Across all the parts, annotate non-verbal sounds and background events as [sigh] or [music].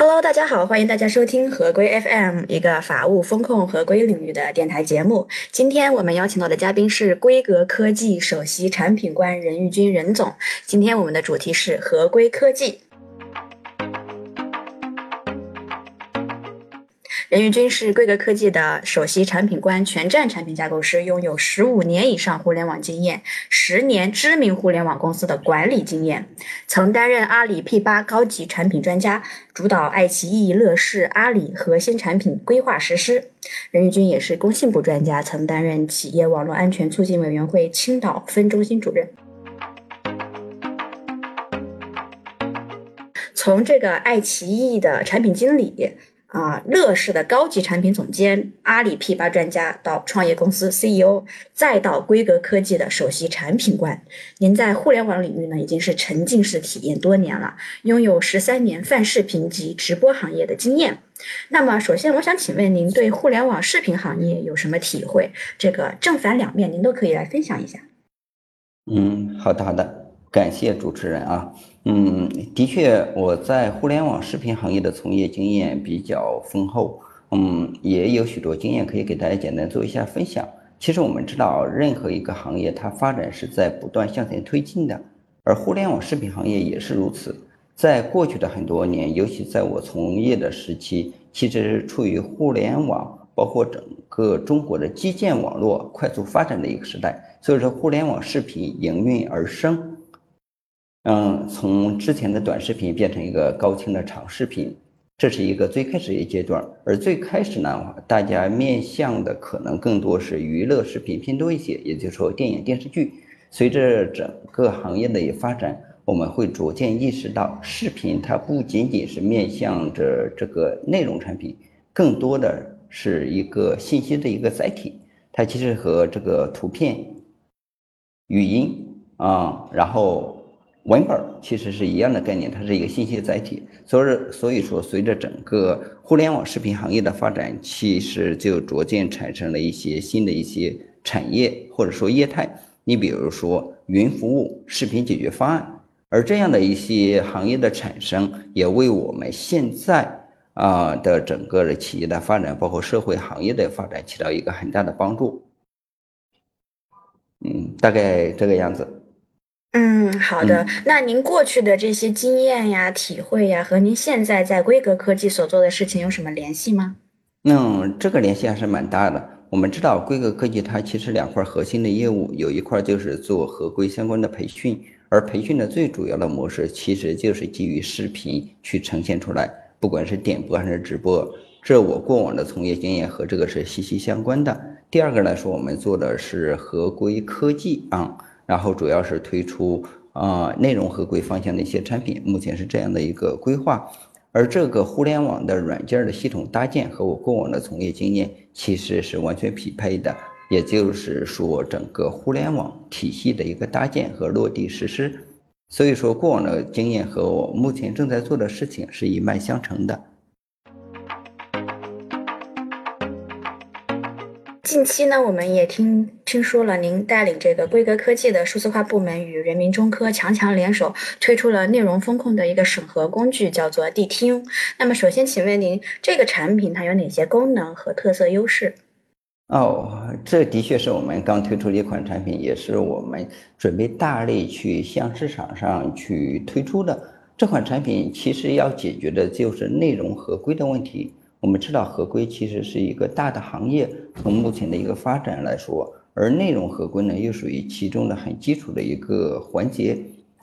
Hello，大家好，欢迎大家收听合规 FM，一个法务风控合规领域的电台节目。今天我们邀请到的嘉宾是规格科技首席产品官任玉军任总。今天我们的主题是合规科技。任玉军是规格科技的首席产品官、全站产品架构师，拥有十五年以上互联网经验，十年知名互联网公司的管理经验，曾担任阿里 P 八高级产品专家，主导爱奇艺、乐视、阿里核心产品规划实施。任玉军也是工信部专家，曾担任企业网络安全促进委员会青岛分中心主任。从这个爱奇艺的产品经理。啊，乐视的高级产品总监，阿里 P 八专家，到创业公司 CEO，再到规格科技的首席产品官。您在互联网领域呢，已经是沉浸式体验多年了，拥有十三年泛视频及直播行业的经验。那么，首先我想请问您对互联网视频行业有什么体会？这个正反两面，您都可以来分享一下。嗯，好的，好的。感谢主持人啊，嗯，的确，我在互联网视频行业的从业经验比较丰厚，嗯，也有许多经验可以给大家简单做一下分享。其实我们知道，任何一个行业它发展是在不断向前推进的，而互联网视频行业也是如此。在过去的很多年，尤其在我从业的时期，其实是处于互联网包括整个中国的基建网络快速发展的一个时代，所以说互联网视频应运而生。嗯，从之前的短视频变成一个高清的长视频，这是一个最开始一阶段。而最开始呢，大家面向的可能更多是娱乐视频偏多一些，也就是说电影电视剧。随着整个行业的一发展，我们会逐渐意识到，视频它不仅仅是面向着这个内容产品，更多的是一个信息的一个载体。它其实和这个图片、语音啊，然后。文本其实是一样的概念，它是一个信息载体。所以，所以说，随着整个互联网视频行业的发展，其实就逐渐产生了一些新的一些产业或者说业态。你比如说云服务、视频解决方案，而这样的一些行业的产生，也为我们现在啊的整个的企业的发展，包括社会行业的发展，起到一个很大的帮助。嗯，大概这个样子。嗯，好的。那您过去的这些经验呀、体会呀，和您现在在规格科技所做的事情有什么联系吗？那这个联系还是蛮大的。我们知道，规格科技它其实两块核心的业务，有一块就是做合规相关的培训，而培训的最主要的模式其实就是基于视频去呈现出来，不管是点播还是直播。这我过往的从业经验和这个是息息相关的。第二个来说，我们做的是合规科技啊。然后主要是推出啊内容合规方向的一些产品，目前是这样的一个规划。而这个互联网的软件的系统搭建和我过往的从业经验其实是完全匹配的，也就是说整个互联网体系的一个搭建和落地实施。所以说过往的经验和我目前正在做的事情是一脉相承的。近期呢，我们也听听说了，您带领这个规格科技的数字化部门与人民中科强强联手，推出了内容风控的一个审核工具，叫做谛听。那么，首先请问您，这个产品它有哪些功能和特色优势？哦，这的确是我们刚推出的一款产品，也是我们准备大力去向市场上去推出的。这款产品其实要解决的就是内容合规的问题。我们知道合规其实是一个大的行业，从目前的一个发展来说，而内容合规呢又属于其中的很基础的一个环节。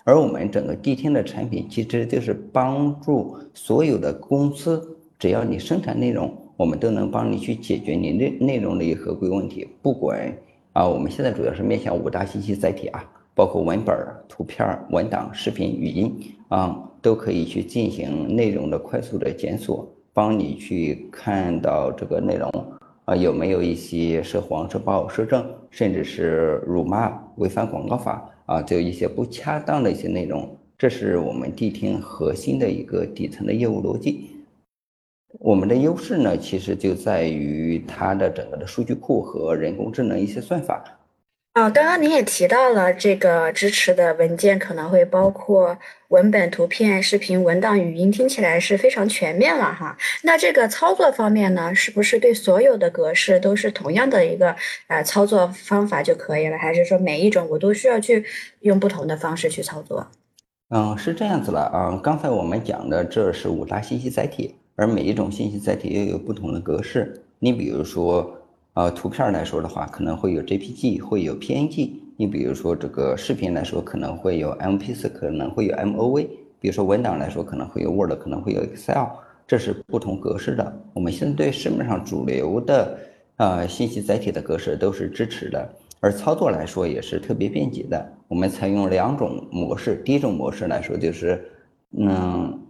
而我们整个谛听的产品其实就是帮助所有的公司，只要你生产内容，我们都能帮你去解决你内内容的一个合规问题。不管啊，我们现在主要是面向五大信息载体啊，包括文本、图片、文档、视频、语音啊，都可以去进行内容的快速的检索。帮你去看到这个内容啊，有没有一些涉黄、涉暴、涉政，甚至是辱骂、违反广告法啊，就一些不恰当的一些内容。这是我们谛听核心的一个底层的业务逻辑。我们的优势呢，其实就在于它的整个的数据库和人工智能一些算法。啊，刚刚您也提到了这个支持的文件可能会包括文本、图片、视频、文档、语音，听起来是非常全面了哈。那这个操作方面呢，是不是对所有的格式都是同样的一个呃操作方法就可以了？还是说每一种我都需要去用不同的方式去操作？嗯，是这样子了啊。刚才我们讲的这是五大信息载体，而每一种信息载体又有不同的格式。你比如说。呃，图片来说的话，可能会有 JPG，会有 PNG。你比如说这个视频来说，可能会有 MP4，可能会有 MOV。比如说文档来说，可能会有 Word，可能会有 Excel，这是不同格式的。我们现在对市面上主流的呃信息载体的格式都是支持的，而操作来说也是特别便捷的。我们采用两种模式，第一种模式来说就是，嗯。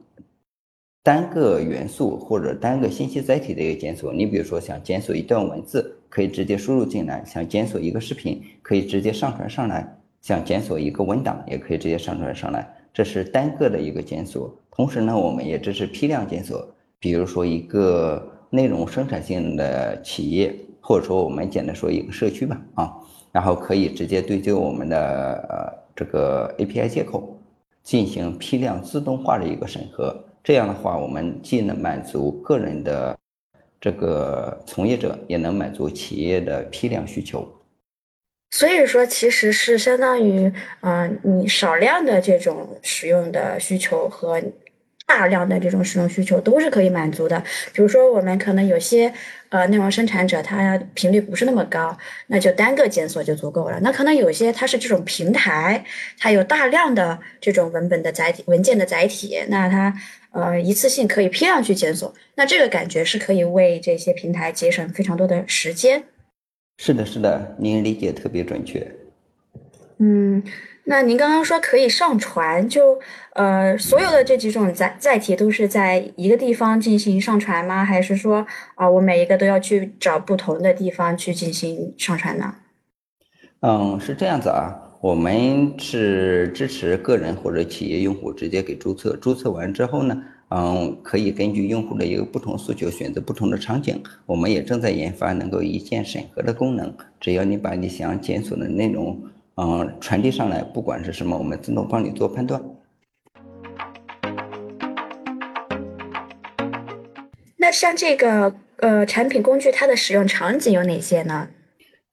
单个元素或者单个信息载体的一个检索，你比如说想检索一段文字，可以直接输入进来；想检索一个视频，可以直接上传上来；想检索一个文档，也可以直接上传上来。这是单个的一个检索。同时呢，我们也支持批量检索，比如说一个内容生产性的企业，或者说我们简单说一个社区吧，啊，然后可以直接对接我们的呃这个 API 接口，进行批量自动化的一个审核。这样的话，我们既能满足个人的这个从业者，也能满足企业的批量需求。所以说，其实是相当于，嗯，你少量的这种使用的需求和。大量的这种使用需求都是可以满足的。比如说，我们可能有些呃内容生产者，它频率不是那么高，那就单个检索就足够了。那可能有些它是这种平台，它有大量的这种文本的载体、文件的载体，那它呃一次性可以批量去检索。那这个感觉是可以为这些平台节省非常多的时间。是的，是的，您理解特别准确。嗯。那您刚刚说可以上传，就呃所有的这几种载载体都是在一个地方进行上传吗？还是说啊我每一个都要去找不同的地方去进行上传呢？嗯，是这样子啊，我们是支持个人或者企业用户直接给注册，注册完之后呢，嗯可以根据用户的一个不同诉求选择不同的场景。我们也正在研发能够一键审核的功能，只要你把你想检索的内容。嗯，传递上来，不管是什么，我们自动帮你做判断。那像这个呃产品工具，它的使用场景有哪些呢？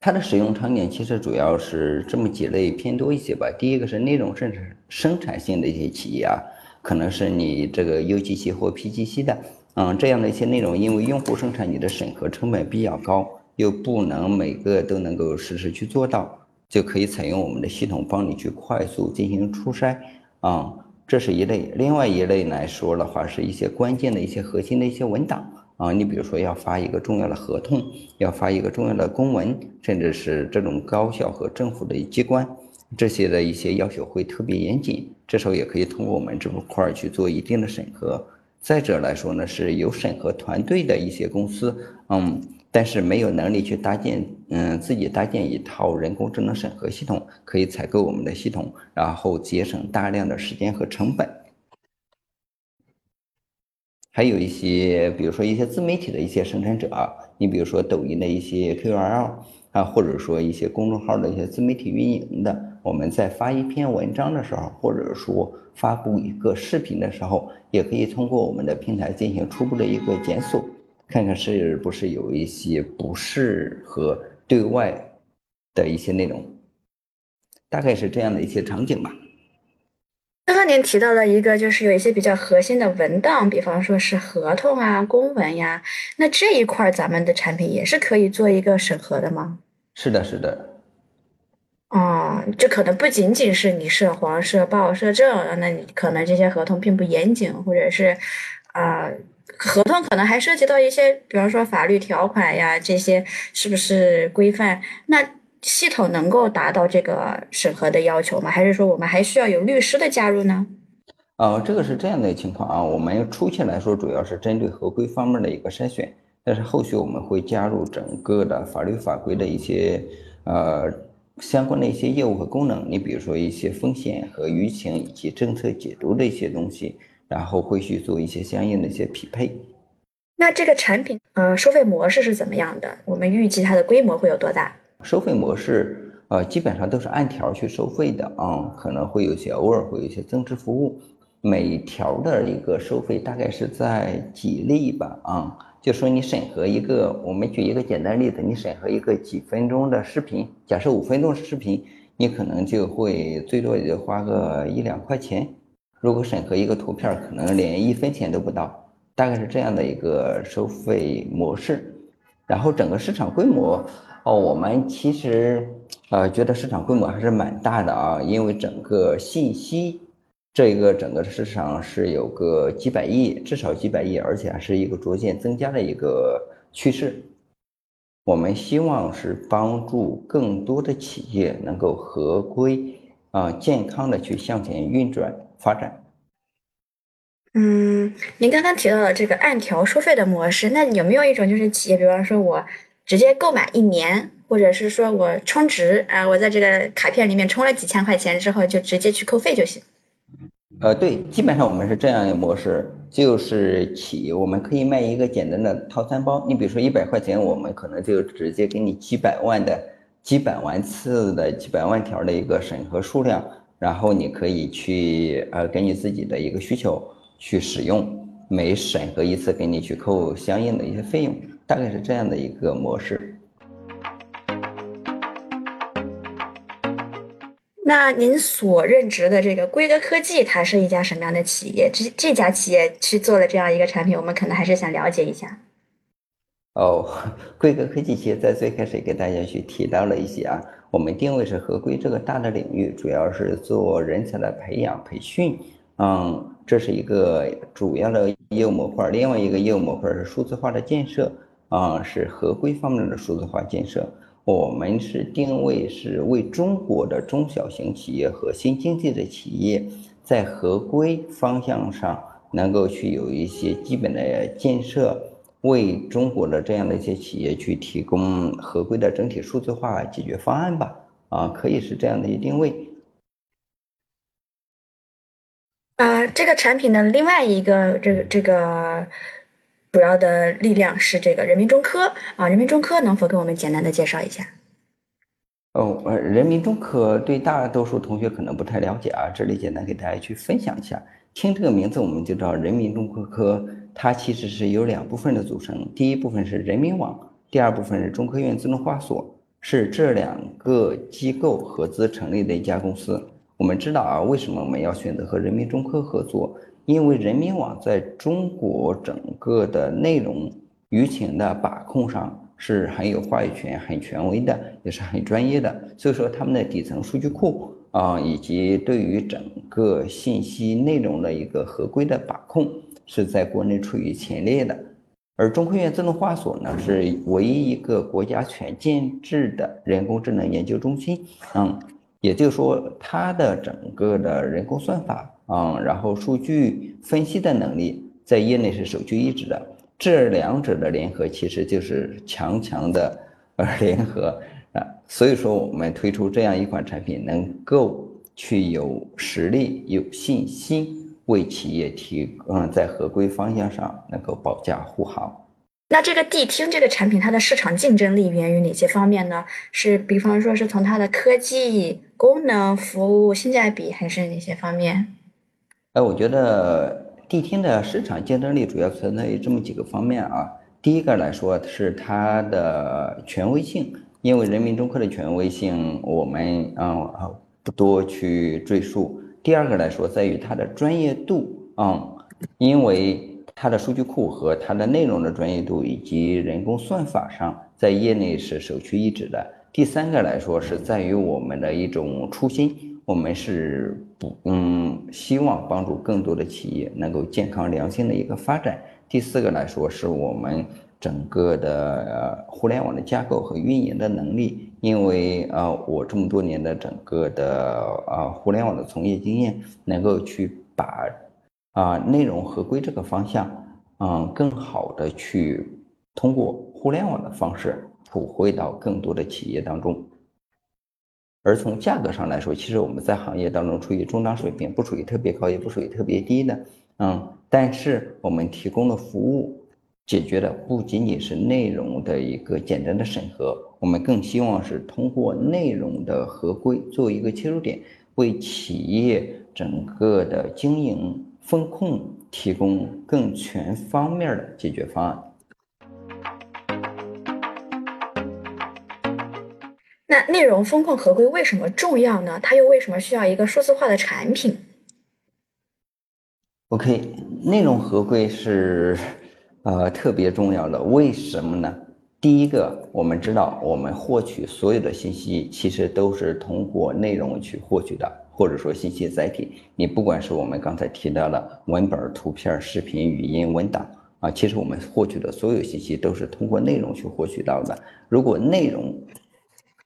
它的使用场景其实主要是这么几类偏多一些吧。第一个是内容生产生产性的一些企业啊，可能是你这个 UGC 或 PGC 的，嗯，这样的一些内容，因为用户生产你的审核成本比较高，又不能每个都能够实时去做到。就可以采用我们的系统帮你去快速进行初筛啊，这是一类。另外一类来说的话，是一些关键的一些核心的一些文档啊，你比如说要发一个重要的合同，要发一个重要的公文，甚至是这种高校和政府的机关，这些的一些要求会特别严谨。这时候也可以通过我们这块去做一定的审核。再者来说呢，是有审核团队的一些公司，嗯。但是没有能力去搭建，嗯，自己搭建一套人工智能审核系统，可以采购我们的系统，然后节省大量的时间和成本。还有一些，比如说一些自媒体的一些生产者，你比如说抖音的一些 KOL 啊，或者说一些公众号的一些自媒体运营的，我们在发一篇文章的时候，或者说发布一个视频的时候，也可以通过我们的平台进行初步的一个检索。看看是不是有一些不适合对外的一些内容，大概是这样的一些场景吧。刚刚您提到了一个，就是有一些比较核心的文档，比方说是合同啊、公文呀，那这一块咱们的产品也是可以做一个审核的吗？是的，是的。哦，这可能不仅仅是你涉黄、涉报、涉政，那你可能这些合同并不严谨，或者是啊。合同可能还涉及到一些，比方说法律条款呀，这些是不是规范？那系统能够达到这个审核的要求吗？还是说我们还需要有律师的加入呢？呃，这个是这样的情况啊。我们初期来说，主要是针对合规方面的一个筛选，但是后续我们会加入整个的法律法规的一些呃相关的一些业务和功能。你比如说一些风险和舆情以及政策解读的一些东西。然后会去做一些相应的一些匹配。那这个产品，呃，收费模式是怎么样的？我们预计它的规模会有多大？收费模式，呃，基本上都是按条去收费的啊，可能会有些偶尔会有一些增值服务，每条的一个收费大概是在几例吧啊，就说你审核一个，我们举一个简单例子，你审核一个几分钟的视频，假设五分钟视频，你可能就会最多也就花个一两块钱，如果审核一个图片，可能连一分钱都不到，大概是这样的一个收费模式，然后整个市场规模。哦，我们其实呃觉得市场规模还是蛮大的啊，因为整个信息这个整个市场是有个几百亿，至少几百亿，而且还是一个逐渐增加的一个趋势。我们希望是帮助更多的企业能够合规啊，健康的去向前运转发展。嗯，您刚刚提到的这个按条收费的模式，那有没有一种就是企业，比方说我。直接购买一年，或者是说我充值啊，我在这个卡片里面充了几千块钱之后，就直接去扣费就行。呃，对，基本上我们是这样的模式，就是起我们可以卖一个简单的套餐包。你比如说一百块钱，我们可能就直接给你几百万的、几百万次的、几百万条的一个审核数量，然后你可以去呃根据自己的一个需求去使用，每审核一次给你去扣相应的一些费用。大概是这样的一个模式。那您所任职的这个规格科技，它是一家什么样的企业？这这家企业去做了这样一个产品，我们可能还是想了解一下。哦，[laughs] 规格科技其实在最开始给大家去提到了一些啊，我们定位是合规这个大的领域，主要是做人才的培养培训，嗯，这是一个主要的业务模块。另外一个业务模块是数字化的建设。啊，是合规方面的数字化建设。我们是定位是为中国的中小型企业和新经济的企业，在合规方向上能够去有一些基本的建设，为中国的这样的一些企业去提供合规的整体数字化解决方案吧。啊，可以是这样的一定位。啊，这个产品的另外一个这个这个。主要的力量是这个人民中科啊，人民中科能否给我们简单的介绍一下？哦，呃，人民中科对大多数同学可能不太了解啊，这里简单给大家去分享一下。听这个名字我们就知道，人民中科科它其实是由两部分的组成，第一部分是人民网，第二部分是中科院自动化所，是这两个机构合资成立的一家公司。我们知道啊，为什么我们要选择和人民中科合作？因为人民网在中国整个的内容舆情的把控上是很有话语权、很权威的，也是很专业的。所以说，他们的底层数据库啊，以及对于整个信息内容的一个合规的把控，是在国内处于前列的。而中科院自动化所呢，是唯一一个国家全建制的人工智能研究中心。嗯，也就是说，它的整个的人工算法。嗯，然后数据分析的能力在业内是首屈一指的，这两者的联合其实就是强强的 [laughs] 呃联合啊，所以说我们推出这样一款产品，能够去有实力、有信心为企业提嗯在合规方向上能够保驾护航。那这个谛听这个产品，它的市场竞争力源于哪些方面呢？是比方说是从它的科技、功能、服务、性价比，还是哪些方面？哎，我觉得谛听的市场竞争力主要存在于这么几个方面啊。第一个来说是它的权威性，因为人民中科的权威性我们嗯不多去赘述。第二个来说在于它的专业度啊，因为它的数据库和它的内容的专业度以及人工算法上在业内是首屈一指的。第三个来说是在于我们的一种初心。我们是不嗯，希望帮助更多的企业能够健康良性的一个发展。第四个来说，是我们整个的互联网的架构和运营的能力。因为啊，我这么多年的整个的啊互联网的从业经验，能够去把啊内容合规这个方向，嗯，更好的去通过互联网的方式普惠到更多的企业当中。而从价格上来说，其实我们在行业当中处于中档水平，不属于特别高，也不属于特别低的，嗯。但是我们提供的服务，解决的不仅仅是内容的一个简单的审核，我们更希望是通过内容的合规作为一个切入点，为企业整个的经营风控提供更全方面的解决方案。那内容风控合规为什么重要呢？它又为什么需要一个数字化的产品？OK，内容合规是呃特别重要的，为什么呢？第一个，我们知道我们获取所有的信息其实都是通过内容去获取的，或者说信息载体。你不管是我们刚才提到的文本、图片、视频、语音、文档啊，其实我们获取的所有信息都是通过内容去获取到的。如果内容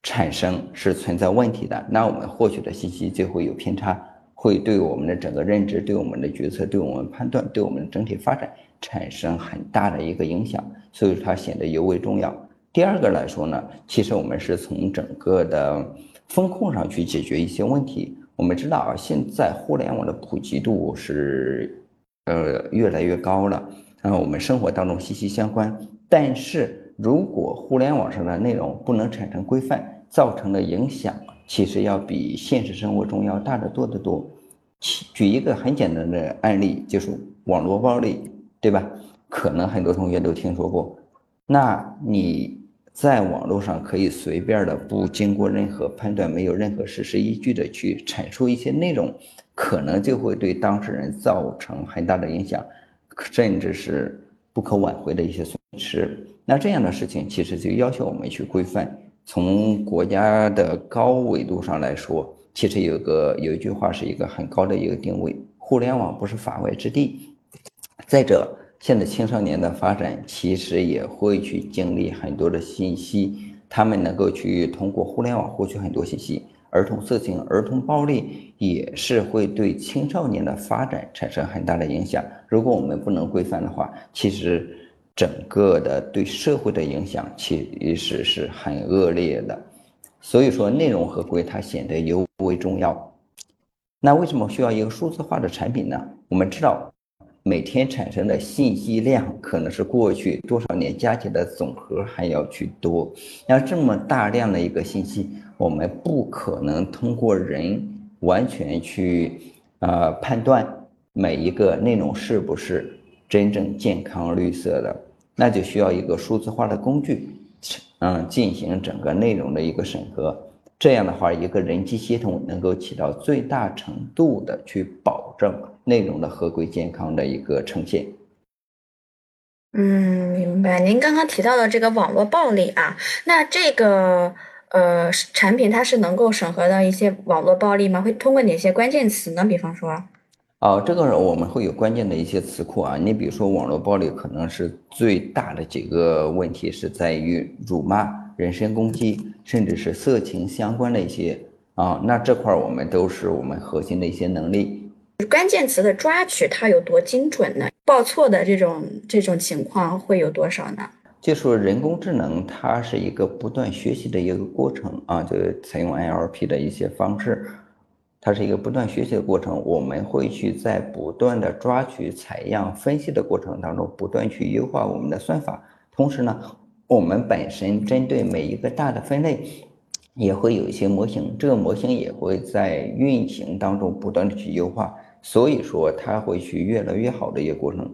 产生是存在问题的，那我们获取的信息就会有偏差，会对我们的整个认知、对我们的决策、对我们判断、对我们整体发展产生很大的一个影响，所以它显得尤为重要。第二个来说呢，其实我们是从整个的风控上去解决一些问题。我们知道啊，现在互联网的普及度是呃越来越高了，然后我们生活当中息息相关，但是。如果互联网上的内容不能产生规范，造成的影响其实要比现实生活中要大得多得多。举一个很简单的案例，就是网络暴力，对吧？可能很多同学都听说过。那你在网络上可以随便的，不经过任何判断，没有任何事实依据的去阐述一些内容，可能就会对当事人造成很大的影响，甚至是不可挽回的一些损是。那这样的事情其实就要求我们去规范。从国家的高维度上来说，其实有个有一句话是一个很高的一个定位：互联网不是法外之地。再者，现在青少年的发展其实也会去经历很多的信息，他们能够去通过互联网获取很多信息。儿童色情、儿童暴力也是会对青少年的发展产生很大的影响。如果我们不能规范的话，其实。整个的对社会的影响其实是很恶劣的，所以说内容合规它显得尤为重要。那为什么需要一个数字化的产品呢？我们知道，每天产生的信息量可能是过去多少年加起来的总和还要去多。那这么大量的一个信息，我们不可能通过人完全去呃判断每一个内容是不是真正健康绿色的。那就需要一个数字化的工具，嗯，进行整个内容的一个审核。这样的话，一个人机系统能够起到最大程度的去保证内容的合规健康的一个呈现。嗯，明白。您刚刚提到的这个网络暴力啊，那这个呃产品它是能够审核到一些网络暴力吗？会通过哪些关键词呢？比方说？哦，这个我们会有关键的一些词库啊。你比如说，网络暴力可能是最大的几个问题是在于辱骂、人身攻击，甚至是色情相关的一些啊。那这块儿我们都是我们核心的一些能力。关键词的抓取它有多精准呢？报错的这种这种情况会有多少呢？就说人工智能它是一个不断学习的一个过程啊，就采用 NLP 的一些方式。它是一个不断学习的过程，我们会去在不断的抓取、采样、分析的过程当中，不断去优化我们的算法。同时呢，我们本身针对每一个大的分类，也会有一些模型，这个模型也会在运行当中不断的去优化。所以说，它会去越来越好的一个过程。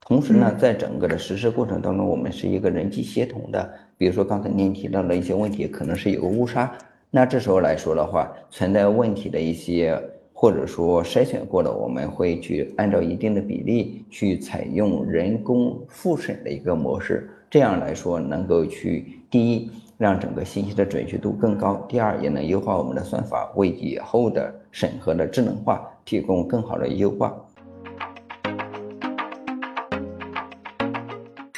同时呢，在整个的实施过程当中，我们是一个人机协同的。比如说刚才您提到的一些问题，可能是有个误杀。那这时候来说的话，存在问题的一些，或者说筛选过的，我们会去按照一定的比例去采用人工复审的一个模式，这样来说能够去第一让整个信息的准确度更高，第二也能优化我们的算法，为以后的审核的智能化提供更好的优化。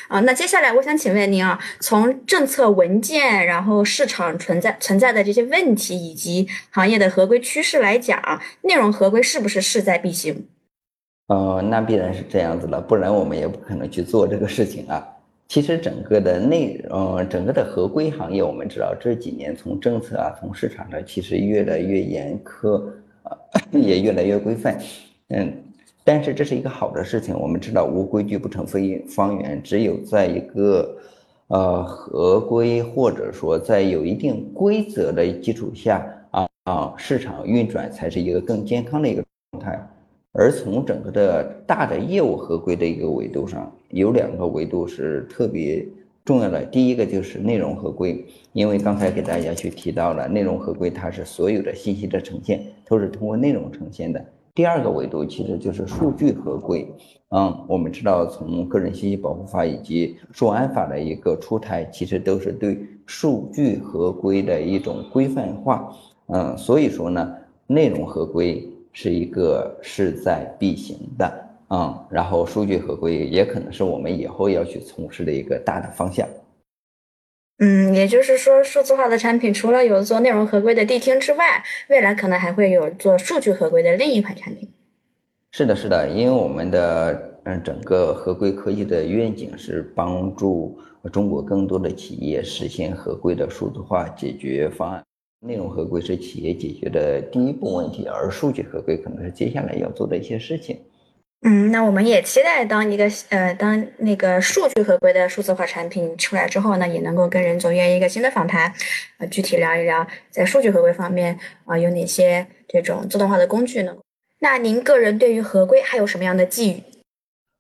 啊，那接下来我想请问您啊，从政策文件，然后市场存在存在的这些问题，以及行业的合规趋势来讲，内容合规是不是势在必行？呃，那必然是这样子了，不然我们也不可能去做这个事情啊。其实整个的内，呃，整个的合规行业，我们知道这几年从政策啊，从市场上，其实越来越严苛啊，[coughs] 也越来越规范，嗯。但是这是一个好的事情。我们知道无规矩不成方圆，只有在一个呃合规或者说在有一定规则的基础下啊啊市场运转才是一个更健康的一个状态。而从整个的大的业务合规的一个维度上，有两个维度是特别重要的。第一个就是内容合规，因为刚才给大家去提到了内容合规，它是所有的信息的呈现都是通过内容呈现的。第二个维度其实就是数据合规。嗯，我们知道从个人信息保护法以及数安法的一个出台，其实都是对数据合规的一种规范化。嗯，所以说呢，内容合规。是一个势在必行的，嗯，然后数据合规也可能是我们以后要去从事的一个大的方向。嗯，也就是说，数字化的产品除了有做内容合规的谛听之外，未来可能还会有做数据合规的另一款产品。是的，是的，因为我们的嗯整个合规科技的愿景是帮助中国更多的企业实现合规的数字化解决方案。内容合规是企业解决的第一步问题，而数据合规可能是接下来要做的一些事情。嗯，那我们也期待当一个呃，当那个数据合规的数字化产品出来之后呢，也能够跟任总约一个新的访谈，啊，具体聊一聊在数据合规方面啊有哪些这种自动化的工具呢？那您个人对于合规还有什么样的寄语？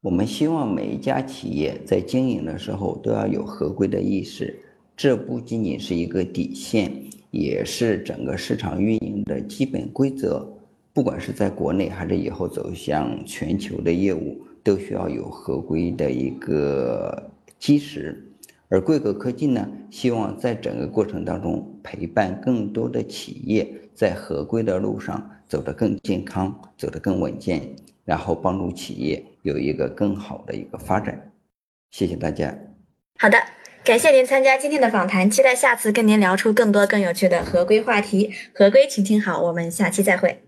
我们希望每一家企业在经营的时候都要有合规的意识，这不仅仅是一个底线。也是整个市场运营的基本规则，不管是在国内还是以后走向全球的业务，都需要有合规的一个基石。而贵格科技呢，希望在整个过程当中陪伴更多的企业在合规的路上走得更健康，走得更稳健，然后帮助企业有一个更好的一个发展。谢谢大家。好的。感谢您参加今天的访谈，期待下次跟您聊出更多更有趣的合规话题。合规，请听好，我们下期再会。